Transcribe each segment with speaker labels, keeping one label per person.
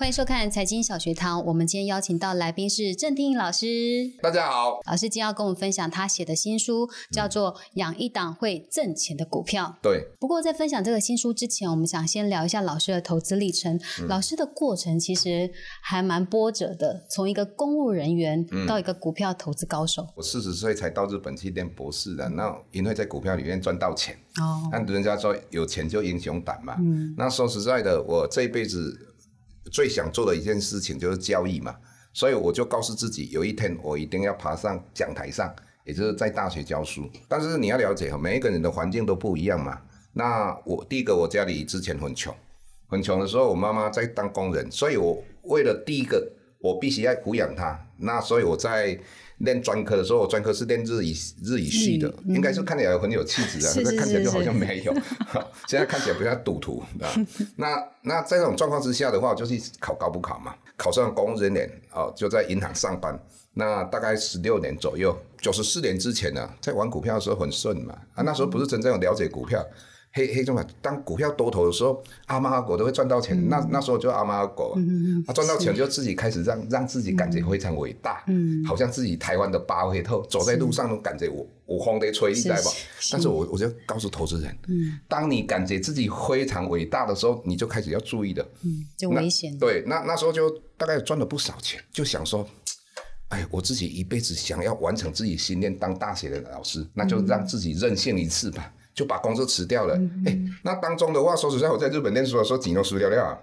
Speaker 1: 欢迎收看《财经小学堂》。我们今天邀请到来宾是郑天颖老师。
Speaker 2: 大家好，
Speaker 1: 老师今天要跟我们分享他写的新书，叫做《养一档会挣钱的股票》。
Speaker 2: 对，
Speaker 1: 不过在分享这个新书之前，我们想先聊一下老师的投资历程。老师的过程其实还蛮波折的，从一个公务人员到一个股票投资高手。
Speaker 2: 我四十岁才到日本去念博士的，那因为在股票里面赚到钱。哦，那人家说有钱就英雄胆嘛。嗯，那说实在的，我这一辈子。最想做的一件事情就是交易嘛，所以我就告诉自己，有一天我一定要爬上讲台上，也就是在大学教书。但是你要了解哈，每一个人的环境都不一样嘛。那我第一个，我家里之前很穷，很穷的时候，我妈妈在当工人，所以我为了第一个，我必须要抚养他。那所以我在。练专科的时候，我专科是练日语日语系的，应该是看起来很有气质啊，可是看起来就好像没有。现在看起来比较赌徒啊，那那在这种状况之下的话，就是考高不考嘛，考上公务人员哦，就在银行上班。那大概十六年左右，九十四年之前呢，在玩股票的时候很顺嘛，啊，那时候不是真正了解股票。黑黑中嘛，当股票多头的时候，阿猫阿狗都会赚到钱。那那时候就阿猫阿狗，他赚到钱就自己开始让让自己感觉非常伟大，嗯好像自己台湾的巴菲特走在路上都感觉我我风得吹一代吧。但是我我就告诉投资人，嗯当你感觉自己非常伟大的时候，你就开始要注意的，嗯
Speaker 1: 就危险。
Speaker 2: 对，那那时候就大概赚了不少钱，就想说，哎，我自己一辈子想要完成自己心愿，当大学的老师，那就让自己任性一次吧。就把工作辞掉了。哎，那当中的话，说实在，我在日本念书的时候，几都输掉了啊。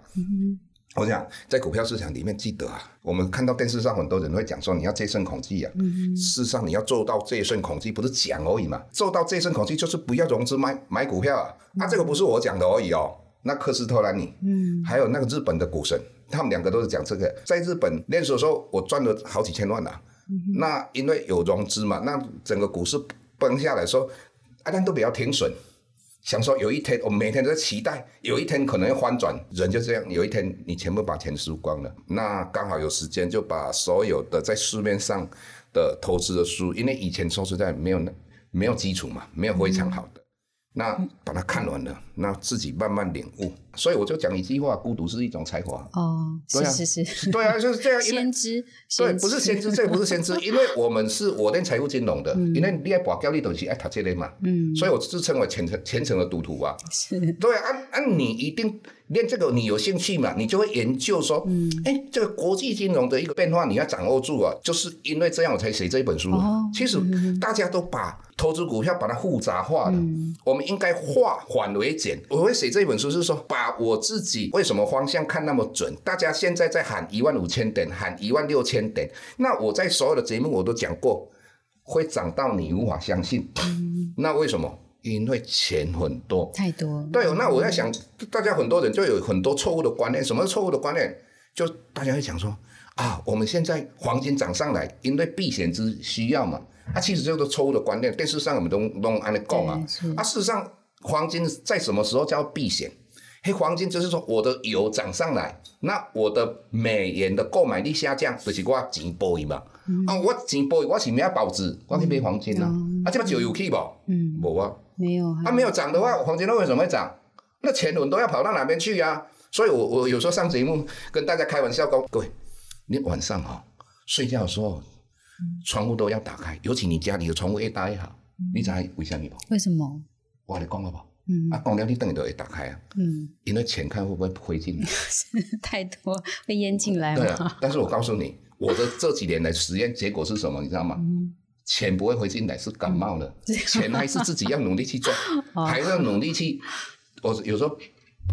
Speaker 2: 我想在股票市场里面，记得啊，我们看到电视上很多人会讲说，你要戒慎恐惧啊。事实上，你要做到戒慎恐惧，不是讲而已嘛。做到戒慎恐惧，就是不要融资买买股票啊。那这个不是我讲的而已哦。那科斯托兰尼，嗯，还有那个日本的股神，他们两个都是讲这个。在日本念书的时候，我赚了好几千万呐。那因为有融资嘛，那整个股市崩下来说。大家都比较停损，想说有一天我每天都在期待，有一天可能要翻转，人就这样，有一天你全部把钱输光了，那刚好有时间就把所有的在市面上的投资的书，因为以前说实在没有那没有基础嘛，没有非常好的。那把它看完了，那自己慢慢领悟。所以我就讲一句话：孤独是一种才华。
Speaker 1: 哦，是是是，
Speaker 2: 对啊，就是这样。
Speaker 1: 先知，
Speaker 2: 对，不是先知，这不是先知，因为我们是我练财务金融的，因为你爱把交易东西爱读这类嘛。嗯，所以我自称为虔诚虔诚的赌徒啊。
Speaker 1: 是，
Speaker 2: 对啊，按按你一定。练这个你有兴趣嘛？你就会研究说，哎，这个国际金融的一个变化你要掌握住啊。就是因为这样我才写这一本书。其实大家都把投资股票把它复杂化了，我们应该化繁为简。我会写这一本书是说，把我自己为什么方向看那么准？大家现在在喊一万五千点，喊一万六千点，那我在所有的节目我都讲过，会涨到你无法相信。那为什么？因为钱很多，
Speaker 1: 太多。
Speaker 2: 对，那我在想，大家很多人就有很多错误的观念。什么错误的观念？就大家会讲说啊，我们现在黄金涨上来，因为避险之需要嘛。啊，其实这个错误的观念。电视上我们都都安利讲啊。啊，事实上，黄金在什么时候叫避险？黑黄金就是说，我的油涨上来，那我的美元的购买力下降，就是我钱薄嘛。啊，我钱薄，我是咩保值？我去买黄金啊。啊，这把酒有去不？嗯，无啊。
Speaker 1: 没有，
Speaker 2: 它没有涨的话，黄金为什么会涨？那钱轮都要跑到哪边去呀？所以，我我有时候上节目跟大家开玩笑，讲各位，你晚上哈睡觉的时候，窗户都要打开，尤其你家里的窗户越大越好。你知为什么不？
Speaker 1: 为什么？
Speaker 2: 我跟你讲好不？嗯，啊，空调你等于都会打开啊。嗯，因为钱看会不会灰进来？
Speaker 1: 太多会淹进来。
Speaker 2: 对啊，但是我告诉你，我的这几年的实验结果是什么？你知道吗？钱不会回进来，是感冒了。钱还是自己要努力去赚，还是要努力去。我有时候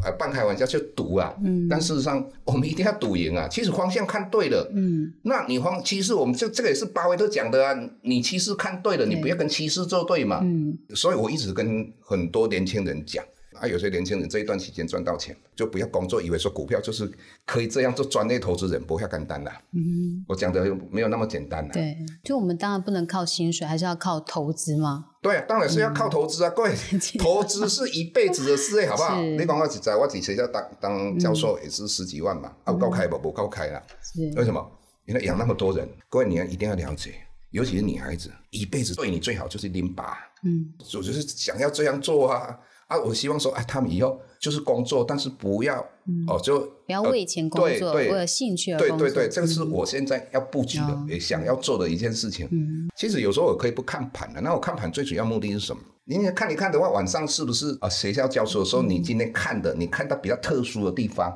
Speaker 2: 呃半开玩笑就赌啊，但事实上我们一定要赌赢啊。其实方向看对了，嗯，那你方其实我们这这个也是巴菲特讲的啊。你趋势看对了，你不要跟趋势作对嘛。嗯，所以我一直跟很多年轻人讲。啊，有些年轻人这一段期间赚到钱，就不要工作，以为说股票就是可以这样做专业投资人，不要干单了。嗯，我讲的没有那么简单。
Speaker 1: 对，就我们当然不能靠薪水，还是要靠投资嘛。
Speaker 2: 对，当然是要靠投资啊，各位，投资是一辈子的事业，好不好？你讲我在我在学校当当教授也是十几万嘛，啊，高开不？不高开了。是。为什么？因为养那么多人，各位你要一定要了解，尤其是女孩子，一辈子对你最好就是拎把。嗯。我就是想要这样做啊。啊，我希望说，哎，他们以后就是工作，但是不要哦，就
Speaker 1: 不要为钱工作，为了兴趣而
Speaker 2: 工作。对对对，这个是我现在要布局的，也想要做的一件事情。嗯，其实有时候我可以不看盘的，那我看盘最主要目的是什么？你看一看的话，晚上是不是啊？学校教书的时候，你今天看的，你看到比较特殊的地方，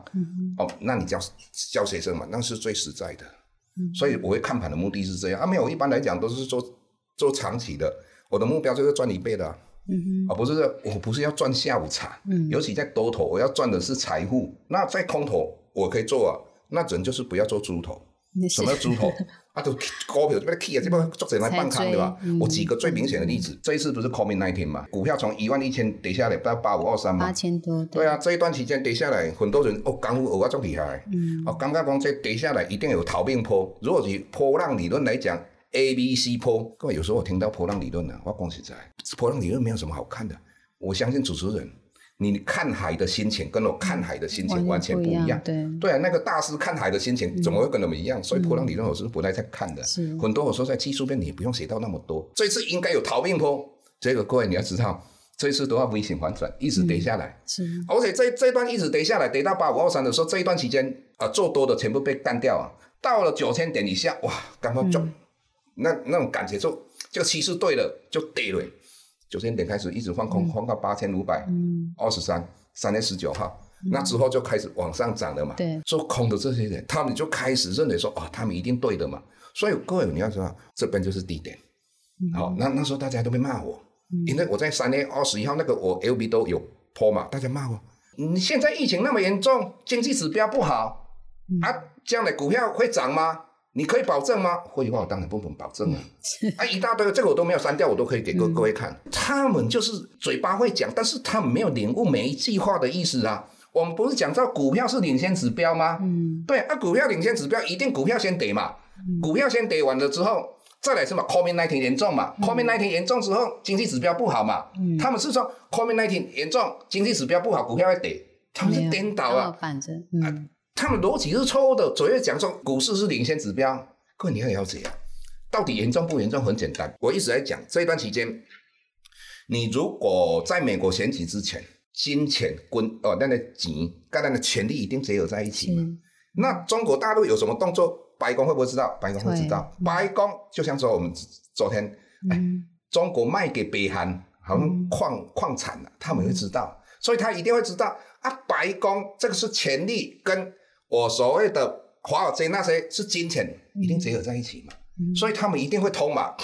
Speaker 2: 哦，那你教教学生嘛，那是最实在的。所以我会看盘的目的是这样啊，没有，一般来讲都是做做长期的，我的目标就是赚一倍的，啊，不是我不是要赚下午茶，尤其在多头，我要赚的是财富。那在空头我可以做啊，那人就是不要做猪头。什么猪头？啊，都股票这边 key 啊，这边作者来半仓对吧？我举个最明显的例子，这一次不是 COVID nineteen 嘛？股票从一万一千跌下来到八五二三嘛？
Speaker 1: 八千多。
Speaker 2: 对啊，这一段期间跌下来，很多人哦，港股我这么厉害，哦，刚刚讲这跌下来一定有逃命坡。如果以波浪理论来讲，A、B、C 坡，各位有时候我听到波浪理论呢，我讲实在，波浪理论没有什么好看的。我相信主持人。你看海的心情跟我看海的心情完全不一样，
Speaker 1: 对
Speaker 2: 对啊，那个大师看海的心情怎么会跟我们一样？所以波浪理论我是不太在看的，很多我说在技术面你不用写到那么多。这次应该有逃命坡，这个各位你要知道，这次都要危险反转，一直跌下来，
Speaker 1: 是，
Speaker 2: 而且这这段一直跌下来，跌到八五二三的时候，这一段期间啊做多的全部被干掉啊，到了九千点以下，哇，赶快就那那种感觉就就趋势对了，就对了。九千点开始一直放空，放到八千五百二十三，三月十九号，那之后就开始往上涨了嘛。
Speaker 1: 对，
Speaker 2: 做空的这些人，他们就开始认为说，哦，他们一定对的嘛。所以各位你要知道，这边就是低点。好，那那时候大家都会骂我，因为我在三月二十一号那个我 L B 都有破嘛，大家骂我，你现在疫情那么严重，经济指标不好，啊，这样的股票会涨吗？你可以保证吗？会话我当然不能保证啊！啊，一大堆，这个我都没有删掉，我都可以给各各位看。他们就是嘴巴会讲，但是他们没有领悟每一句话的意思啊。我们不是讲到股票是领先指标吗？嗯，对，啊，股票领先指标一定股票先跌嘛，股票先跌完了之后，再来什么？COVID nineteen 严重嘛？COVID nineteen 严重之后，经济指标不好嘛？他们是说 COVID nineteen 严重，经济指标不好，股票会跌，他们是颠倒啊，
Speaker 1: 反正嗯。
Speaker 2: 他们逻辑是错误的，左右讲说股市是领先指标，各位你要了解啊，到底严重不严重？很简单，我一直在讲这一段期间，你如果在美国选举之前，金钱、quân 哦，那个钱跟那的权力一定结合在一起嘛？那中国大陆有什么动作，白宫会不会知道？白宫会知道。白宫就像说我们昨天，哎，中国卖给北韩好像矿矿产了，他们会知道，所以他一定会知道啊。白宫这个是权力跟我所谓的华尔街那些是金钱，一定结合在一起嘛，所以他们一定会通嘛。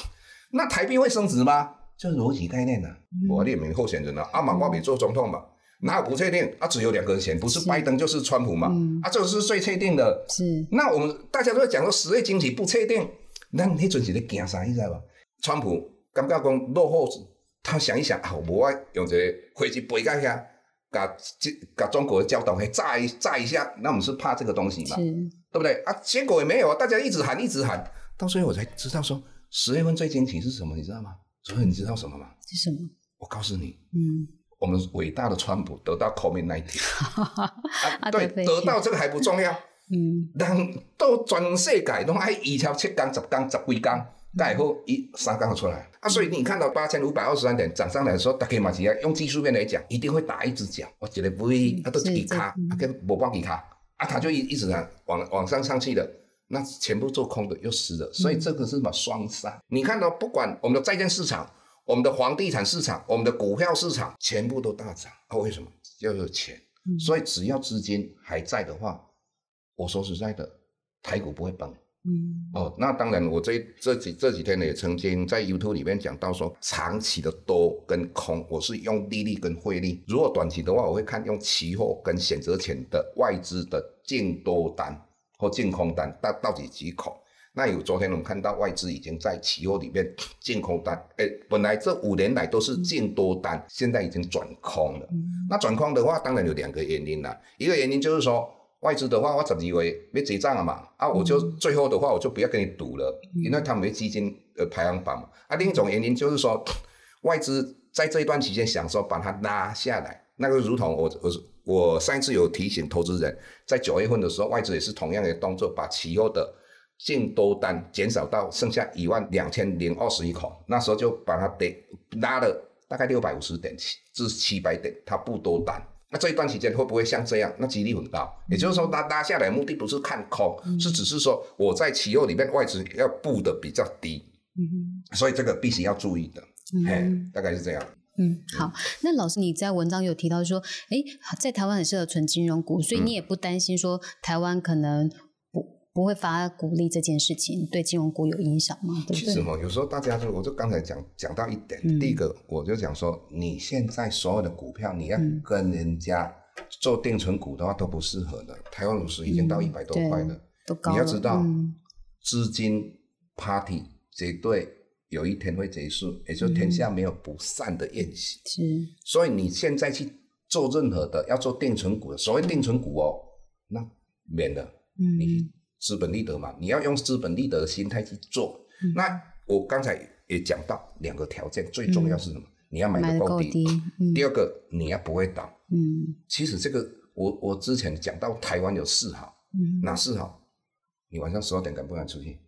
Speaker 2: 那台币会升值吗？就是逻辑概念呢。我列名候选人啊，阿马瓜比做总统嘛，哪有不确定？啊，只有两个人不是拜登就是川普嘛。啊，这个是最确定的。
Speaker 1: 是。
Speaker 2: 那我们大家都在讲说十月经济不确定，那你阵是在惊啥？你知道吧？川普感觉讲落后，他想一想啊，我用这个飞机飞过去。把这把中国的教导给炸一炸一下，那我们是怕这个东西嘛？对不对啊？结果也没有啊，大家一直喊一直喊，到最后我才知道说十月份最惊奇是什么，你知道吗？所以你知道什么吗？
Speaker 1: 是什么？
Speaker 2: 我告诉你，嗯，我们伟大的川普得到 COVID nineteen，对，得到这个还不重要，嗯，人都全世界都爱一条七缸十缸十几缸。盖后一三刚好出来啊，所以你看到八千五百二十三点涨上来的时候，大家马起来用技术面来讲，一定会打一只脚。我觉得不会，它都是一卡，啊跟我帮一卡啊，它就一一直往往往上上去的，那全部做空的又死了。所以这个是什么双杀？你看到不管我们的债券市场、我们的房地产市场、我们的股票市场，全部都大涨啊？为什么？要有钱。所以只要资金还在的话，我说实在的，台股不会崩。嗯哦，那当然，我这这几这几天呢，也曾经在 YouTube 里面讲到说，长期的多跟空，我是用利率跟汇率。如果短期的话，我会看用期货跟选择权的外资的净多单或净空单到到底几口。那有昨天我们看到外资已经在期货里面净空单，哎，本来这五年来都是净多单，现在已经转空了。那转空的话，当然有两个原因啦，一个原因就是说。外资的话，我十二月要结账了嘛，啊，我就最后的话，我就不要跟你赌了，因为他们基金呃排行榜嘛。啊，另一种原因就是说，外资在这一段期间想说把它拉下来，那个如同我我我上一次有提醒投资人，在九月份的时候，外资也是同样的动作，把期货的净多单减少到剩下一万两千零二十一口，那时候就把它得拉了大概六百五十点至七百点，它不多单。那这一段期间会不会像这样？那几率很高。也就是说，它拉下来目的不是看空，是只是说我在期货里面外资要布的比较低，嗯所以这个必须要注意的。哎，大概是这样。
Speaker 1: 嗯，好。那老师你在文章有提到说，哎，在台湾很适合存金融股，所以你也不担心说台湾可能不不会发鼓励这件事情对金融股有影响吗？
Speaker 2: 其实嘛，有时候大家就我就刚才讲讲到一点，第一个我就讲说，你现在所有的股票你要跟人家做定存股的话都不适合的。台湾股市已经到一百多块了，你要知道资金 party 绝对。有一天会结束，也就天下没有不散的宴席。
Speaker 1: 是，
Speaker 2: 所以你现在去做任何的要做定存股的，所谓定存股哦，那免了。嗯，你资本利得嘛，你要用资本利得的心态去做。那我刚才也讲到两个条件，最重要是什么？你要买的够低。第二个，你要不会倒。嗯，其实这个我我之前讲到台湾有四好，哪四好？你晚上十二点敢不敢出去？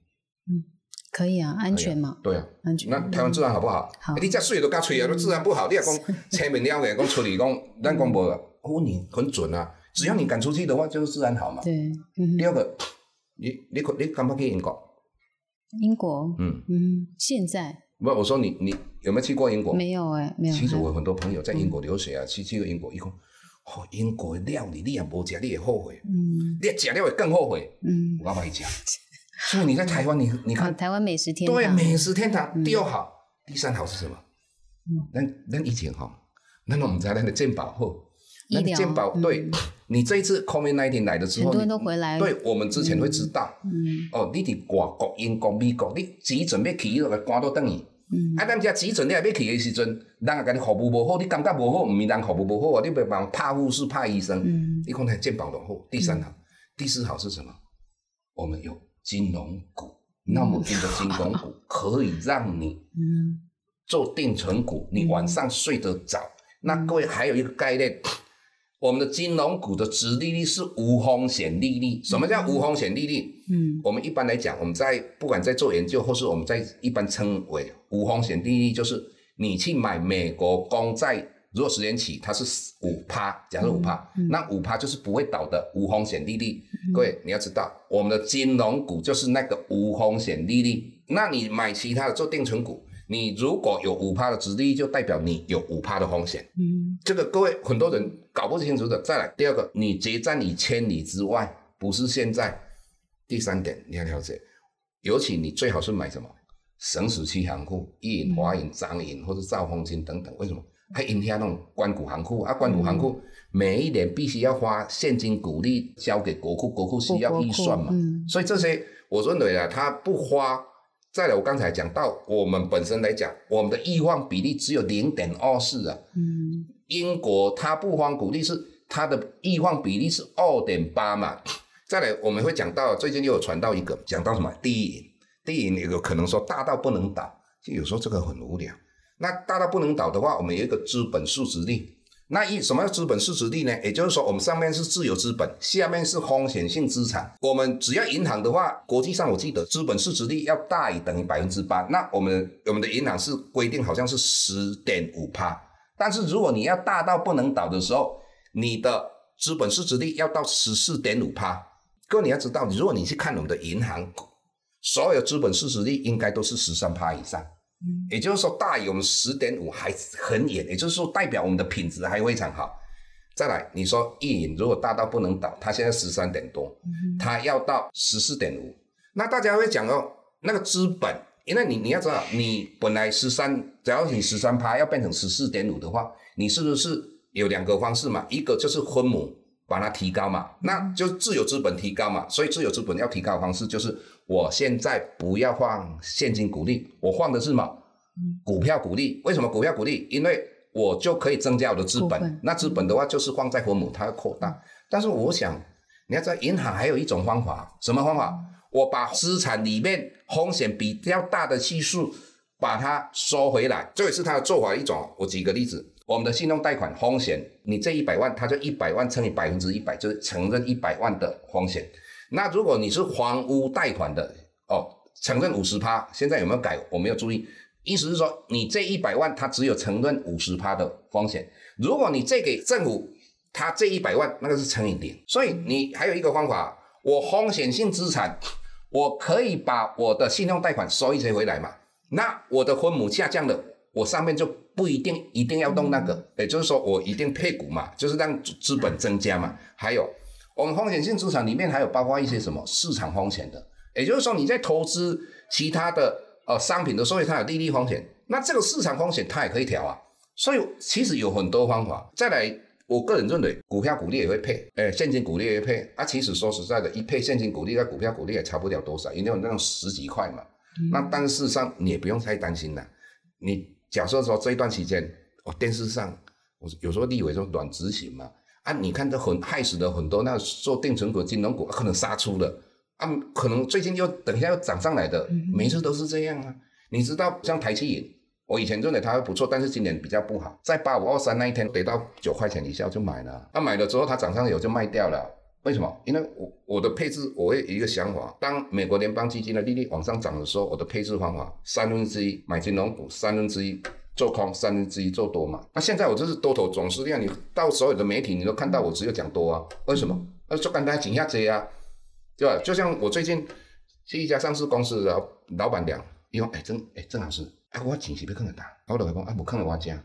Speaker 1: 嗯。可以啊，安全嘛？
Speaker 2: 对啊，
Speaker 1: 安全。
Speaker 2: 那台湾治安好不好？
Speaker 1: 好。
Speaker 2: 你这水都敢吹啊，都治安不好。你也讲前面了嘅，讲出去讲，咱讲无，哦，你很准啊。只要你敢出去的话，就是治安好嘛。
Speaker 1: 对。
Speaker 2: 第二个，你你你敢不敢去英国？
Speaker 1: 英国？嗯嗯。现在？
Speaker 2: 不，我说你你有没有去过英国？
Speaker 1: 没有哎，没有。
Speaker 2: 其实我很多朋友在英国留学啊，去去过英国，一讲，哦，英国的料理你也无食，你也后悔。嗯。你食了会更后悔。嗯。我买讲。所以你在台湾，你你看
Speaker 1: 台湾美食天堂，
Speaker 2: 对美食天堂，第二好，第三好是什么？嗯，那那以前哈，那我们在那个健保后，
Speaker 1: 那
Speaker 2: 个健保对，你这一次 COVID nineteen 来了之后，
Speaker 1: 很多人都回来，
Speaker 2: 对我们之前会知道，嗯，哦，你伫外国、英国、美国，你急诊要去，那个关到等于，嗯，啊，咱家急诊你还要去的时阵，人也甲你服务无好，你感觉无好，唔是人服务无好啊，你别帮怕护士、怕医生，嗯，你看那健保落好，第三好，第四好是什么？我们有。金融股，那么多的金融股可以让你做定存股，你晚上睡得着。那各位还有一个概念，我们的金融股的殖利率是无风险利率。什么叫无风险利率？嗯，我们一般来讲，我们在不管在做研究，或是我们在一般称为无风险利率，就是你去买美国公债。如果十年起它是五趴，假设五趴，那五趴就是不会倒的无风险利率。各位你要知道，我们的金融股就是那个无风险利率。那你买其他的做定存股，你如果有五趴的值利率，就代表你有五趴的风险。嗯，这个各位很多人搞不清楚的。再来第二个，你决战你千里之外，不是现在。第三点你要了解，尤其你最好是买什么省属区行库，一银、华银、张银或者兆丰金等等。为什么？还影响那种关谷行库啊，关谷行库每一年必须要花现金股利交给国库，国库需要预算嘛，所以这些我认为啊，他不花。再来，我刚才讲到，我们本身来讲，我们的易放比例只有零点二四啊。嗯。英国它不花股利是它的易放比例是二点八嘛。再来，我们会讲到最近又有传到一个，讲到什么低银，低银有可能说大到不能倒，就有时候这个很无聊。那大到不能倒的话，我们有一个资本市值率。那一什么叫资本市值率呢？也就是说，我们上面是自由资本，下面是风险性资产。我们只要银行的话，国际上我记得资本市值率要大于等于百分之八。那我们我们的银行是规定好像是十点五趴。但是如果你要大到不能倒的时候，你的资本市值率要到十四点五趴。各位你要知道，如果你去看我们的银行，所有资本市值率应该都是十三趴以上。也就是说，大于我们十点五还很远，也就是说，代表我们的品质还非常好。再来，你说意淫如果大到不能倒，它现在十三点多，它要到十四点五，那大家会讲哦，那个资本，因为你你要知道，你本来十三，只要你十三趴要变成十四点五的话，你是不是有两个方式嘛？一个就是分母把它提高嘛，那就自有资本提高嘛。所以自有资本要提高的方式就是。我现在不要放现金股利，我放的是什么？股票股利。为什么股票股利？因为我就可以增加我的资本。那资本的话就是放在分母，它要扩大。但是我想，你要在银行还有一种方法，什么方法？我把资产里面风险比较大的系数把它收回来，这也是它的做法一种。我举个例子，我们的信用贷款风险，你这一百万，它就一百万乘以百分之一百，就是承认一百万的风险。那如果你是房屋贷款的哦，承认五十趴，现在有没有改？我没有注意，意思是说，你这一百万，它只有承认五十趴的风险。如果你借给政府，它这一百万那个是乘以零。所以你还有一个方法，我风险性资产，我可以把我的信用贷款收一些回来嘛？那我的分母下降了，我上面就不一定一定要弄那个，也就是说我一定配股嘛，就是让资本增加嘛。还有我们风险性资产里面还有包括一些什么市场风险的，也就是说你在投资其他的。呃，商品的时候它有利率风险，那这个市场风险它也可以调啊。所以其实有很多方法。再来，我个人认为股票股利也会配，哎，现金股利也会配。啊，其实说实在的，一配现金股利，那股票股利也差不了多少，因为有那种十几块嘛。那但事实上你也不用太担心了。你假设说这一段期间，哦，电视上我有时候立委说软执行嘛，啊，你看这很害死的很多那做定存股、金融股可能杀出的。啊，可能最近又等一下又涨上来的，每次都是这样啊。你知道，像台积银，我以前认为它不错，但是今年比较不好。在八五二三那一天跌到九块钱以下就买了，啊买了之后它涨上有就卖掉了。为什么？因为我我的配置，我有一个想法，当美国联邦基金的利率往上涨的时候，我的配置方法三分之一买金融股，三分之一做空，三分之一做多嘛。那现在我这是多头总是量，你到所有的媒体你都看到我只有讲多啊？为什么？那就刚才紧下这啊。对吧？就像我最近去一家上市公司的老板娘，伊讲，哎，郑哎郑老师，啊，我钱是不可能大，我 就讲，啊，不可能我家，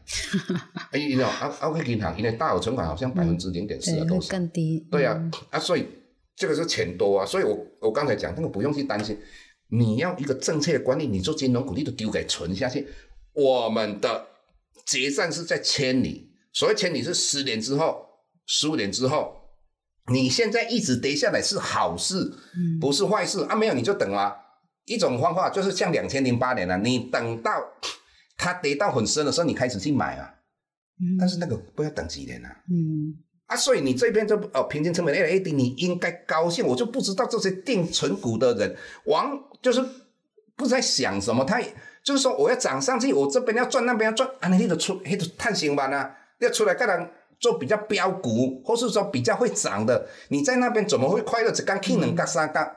Speaker 2: 哎，你知道，啊啊，去银行，因为大额存款好像百分之零点四啊，都是
Speaker 1: 更低。
Speaker 2: 对啊，啊，所以这个是钱多啊，所以我我刚才讲那个不用去担心，你要一个正确的管理，你做金融股，你都丢给存下去。我们的结算是在千里，所谓千里是十年之后，十五年之后。你现在一直跌下来是好事，不是坏事啊！没有你就等啊。一种方法就是像两千零八年啊，你等到它跌到很深的时候，你开始去买啊。但是那个不要等几年啊。嗯。啊，所以你这边就哦，平均成本 A A D，你应该高兴。我就不知道这些定存股的人，往就是不在想什么，他就是说我要涨上去，我这边要赚，那边要赚，啊，你得出，你得探险班啊，要出来干人。做比较标股，或是说比较会涨的，你在那边怎么会快乐？只干 K 能干三干，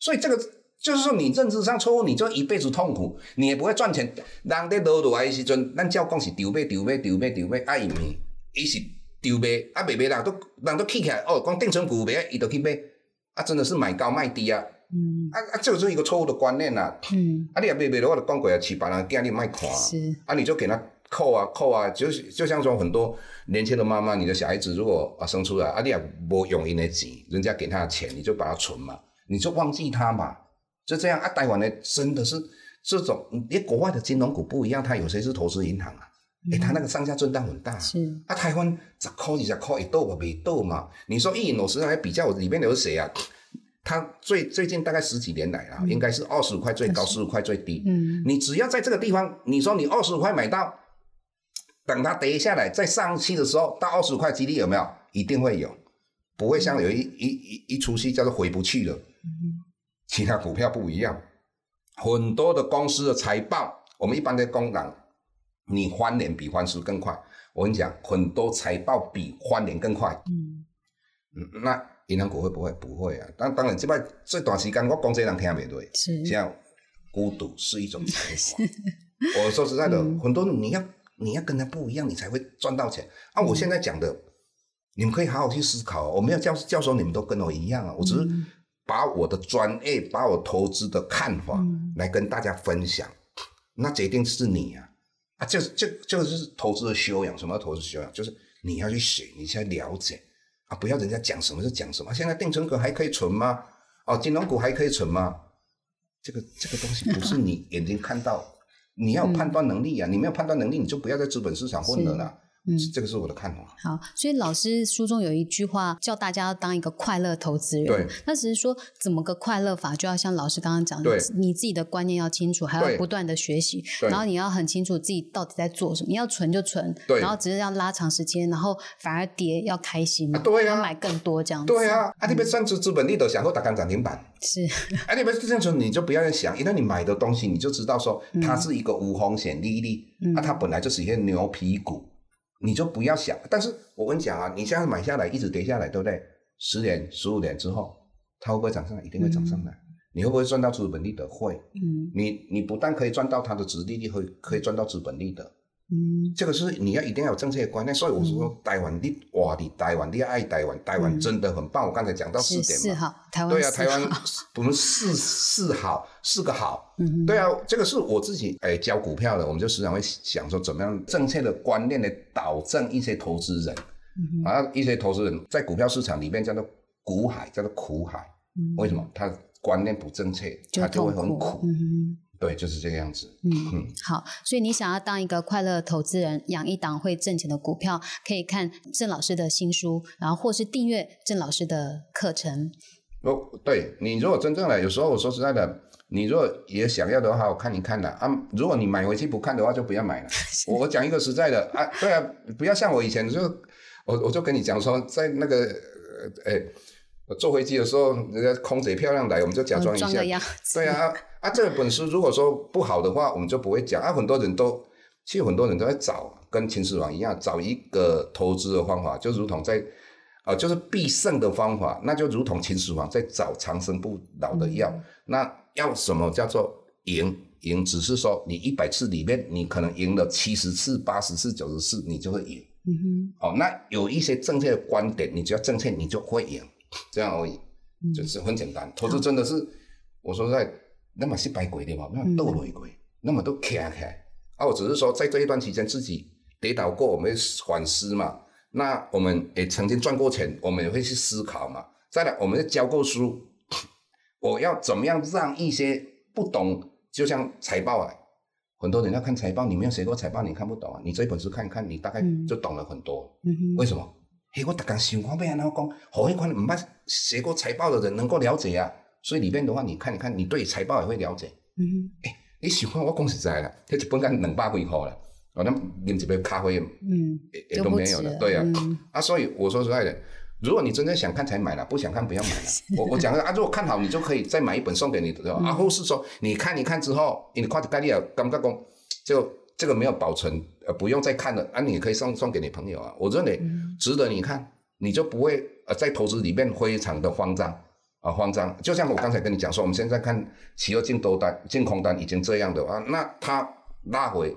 Speaker 2: 所以这个就是说你认知上错误，你就一辈子痛苦，你也不会赚钱。人在落落来的时阵，咱照讲是丢买丢买丢买丢买，啊伊咪伊是丢买，啊卖卖人都人都起起来，哦讲定存股卖，伊就去买，啊真的是买高卖低啊，嗯，啊啊这就是一个错误的观念啊，嗯，啊你也卖卖的话就讲过啊，起别人惊你卖看，是，啊你就给他。扣啊扣啊，就是就像说很多年轻的妈妈，你的小孩子如果啊生出来，啊你也不用因的钱，人家给他的钱，你就把它存嘛，你就忘记他嘛，就这样啊。台湾呢真的是这种，连国外的金融股不一样，它有些是投资银行啊，哎，它那个上下震荡很大。是啊，台湾十块二十块一斗吧，没斗嘛。你说一我实际上来比较，里面有谁啊？它最最近大概十几年来啊，应该是二十五块最高，十五块最低。嗯，你只要在这个地方，你说你二十五块买到。等它跌下来再上去的时候，到二十五块几率有没有？一定会有，不会像有一一一一出戏叫做回不去了。其他股票不一样，很多的公司的财报，我们一般的工厂，你翻脸比翻书更快。我跟你讲，很多财报比翻脸更快。嗯，那银行股会不会？不会啊。但当然，这摆这段时间我讲这人听不对。是，像孤独是一种财富。我说实在的，很多你要。你要跟他不一样，你才会赚到钱啊！我现在讲的，你们可以好好去思考。我没有教教授你们都跟我一样啊，我只是把我的专业、把我投资的看法来跟大家分享。那决定是你啊！啊，这这这个就是投资的修养。什么投资修养？就是你要去学，你先了解啊！不要人家讲什么就讲什么。现在定存股还可以存吗？哦，金融股还可以存吗？这个这个东西不是你眼睛看到。你要有判断能力呀！你没有判断能力，你就不要在资本市场混了啦。嗯，这个是我的看法。
Speaker 1: 好，所以老师书中有一句话，叫大家要当一个快乐投资人。
Speaker 2: 对，
Speaker 1: 那只是说怎么个快乐法，就要像老师刚刚讲的，你自己的观念要清楚，还要不断的学习，然后你要很清楚自己到底在做什么。你要存就存，然后只是要拉长时间，然后反而跌要开心嘛，
Speaker 2: 对
Speaker 1: 要买更多这样子。
Speaker 2: 对啊，啊，你别算出资本利得想过打干涨停板。
Speaker 1: 是，
Speaker 2: 啊，你别这样说，你就不要再想，因为你买的东西，你就知道说它是一个无风险利率，啊，它本来就是一些牛皮股。你就不要想，但是我跟你讲啊，你现在买下来一直跌下来，对不对？十年、十五年之后，它会不会涨上来？一定会涨上来。你会不会赚到资本利得？会。嗯，你你不但可以赚到它的值利率，会可以赚到资本利得。嗯，这个是你要一定要有正确的观念。所以我说，台湾你哇，你台湾你爱台湾，台湾真的很棒。我刚才讲到四点
Speaker 1: 嘛，台湾
Speaker 2: 对啊，台湾我们四四好四个好。嗯，对啊，这个是我自己哎教股票的，我们就时常会想说，怎么样正确的观念来导正一些投资人。嗯，啊，一些投资人在股票市场里面叫做股海，叫做苦海。嗯，为什么？他观念不正确，他就会很苦。嗯对，就是这个样子。嗯
Speaker 1: 嗯，好，所以你想要当一个快乐投资人，养一档会挣钱的股票，可以看郑老师的新书，然后或是订阅郑老师的课程。
Speaker 2: 哦，对你如果真正的，有时候我说实在的，你如果也想要的话，我看你看的啊。如果你买回去不看的话，就不要买了。我讲一个实在的啊，对啊，不要像我以前就我我就跟你讲说，在那个呃诶。坐飞机的时候，人家空姐漂亮来，我们就假装一下。对啊，啊，这本书如果说不好的话，我们就不会讲。啊，很多人都，其实很多人都在找，跟秦始皇一样，找一个投资的方法，就如同在，啊，就是必胜的方法，那就如同秦始皇在找长生不老的药。那要什么叫做赢？赢只是说你一百次里面，你可能赢了七十次、八十次、九十次，你就会赢。嗯哼。哦，那有一些正确的观点，你只要正确，你就会赢。这样而已，就是很简单。投资真的是，我说在那么失败鬼的嘛，那么斗雷鬼，那么都卡卡。啊，我只是说在这一段期间自己跌倒过，我们反思嘛。那我们也曾经赚过钱，我们也会去思考嘛。再来，我们教过书，我要怎么样让一些不懂，就像财报啊，很多人要看财报，你没有写过财报，你看不懂啊。你这本书看一看，你大概就懂了很多。为什么？嘿，我特刚想看，要安怎讲，好一款唔捌写过财报的人能够了解啊。所以里面的话，你看一看，你对财报也会了解。嗯，哎，你喜欢，我讲实在啦，这一本敢两百几块啦，哦，那啉一杯咖啡，嗯，也都没有了，对啊。啊，所以我说实在的，如果你真正想看才买了，不想看不要买 了。我我讲啊，如果看好，你就可以再买一本送给你？啊，或是说你看一看之后，你看概率啊，感觉讲就这个没有保存。呃，不用再看了啊！你可以送送给你朋友啊，我认为值得你看，你就不会呃在投资里面非常的慌张啊，慌张。就像我刚才跟你讲说，我们现在看企鹅进多单、进空单已经这样的啊，那它拉回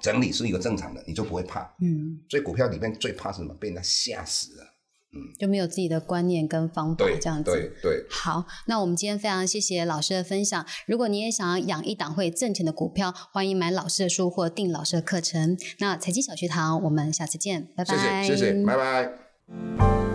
Speaker 2: 整理是一个正常的，你就不会怕。嗯，所以股票里面最怕是什么？被人家吓死了。
Speaker 1: 嗯，就没有自己的观念跟方法这样子。
Speaker 2: 对对。
Speaker 1: 好，那我们今天非常谢谢老师的分享。如果你也想要养一档会挣钱的股票，欢迎买老师的书或订老师的课程。那财经小学堂，我们下次见，拜拜。
Speaker 2: 谢谢谢谢，拜拜。